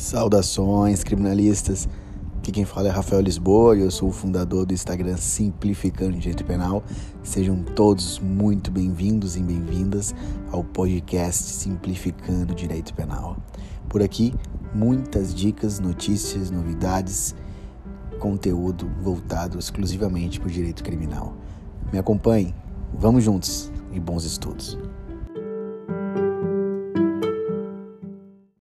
Saudações, criminalistas. Aqui quem fala é Rafael Lisboa e eu sou o fundador do Instagram Simplificando Direito Penal. Sejam todos muito bem-vindos e bem-vindas ao podcast Simplificando Direito Penal. Por aqui, muitas dicas, notícias, novidades, conteúdo voltado exclusivamente para o direito criminal. Me acompanhe, vamos juntos e bons estudos.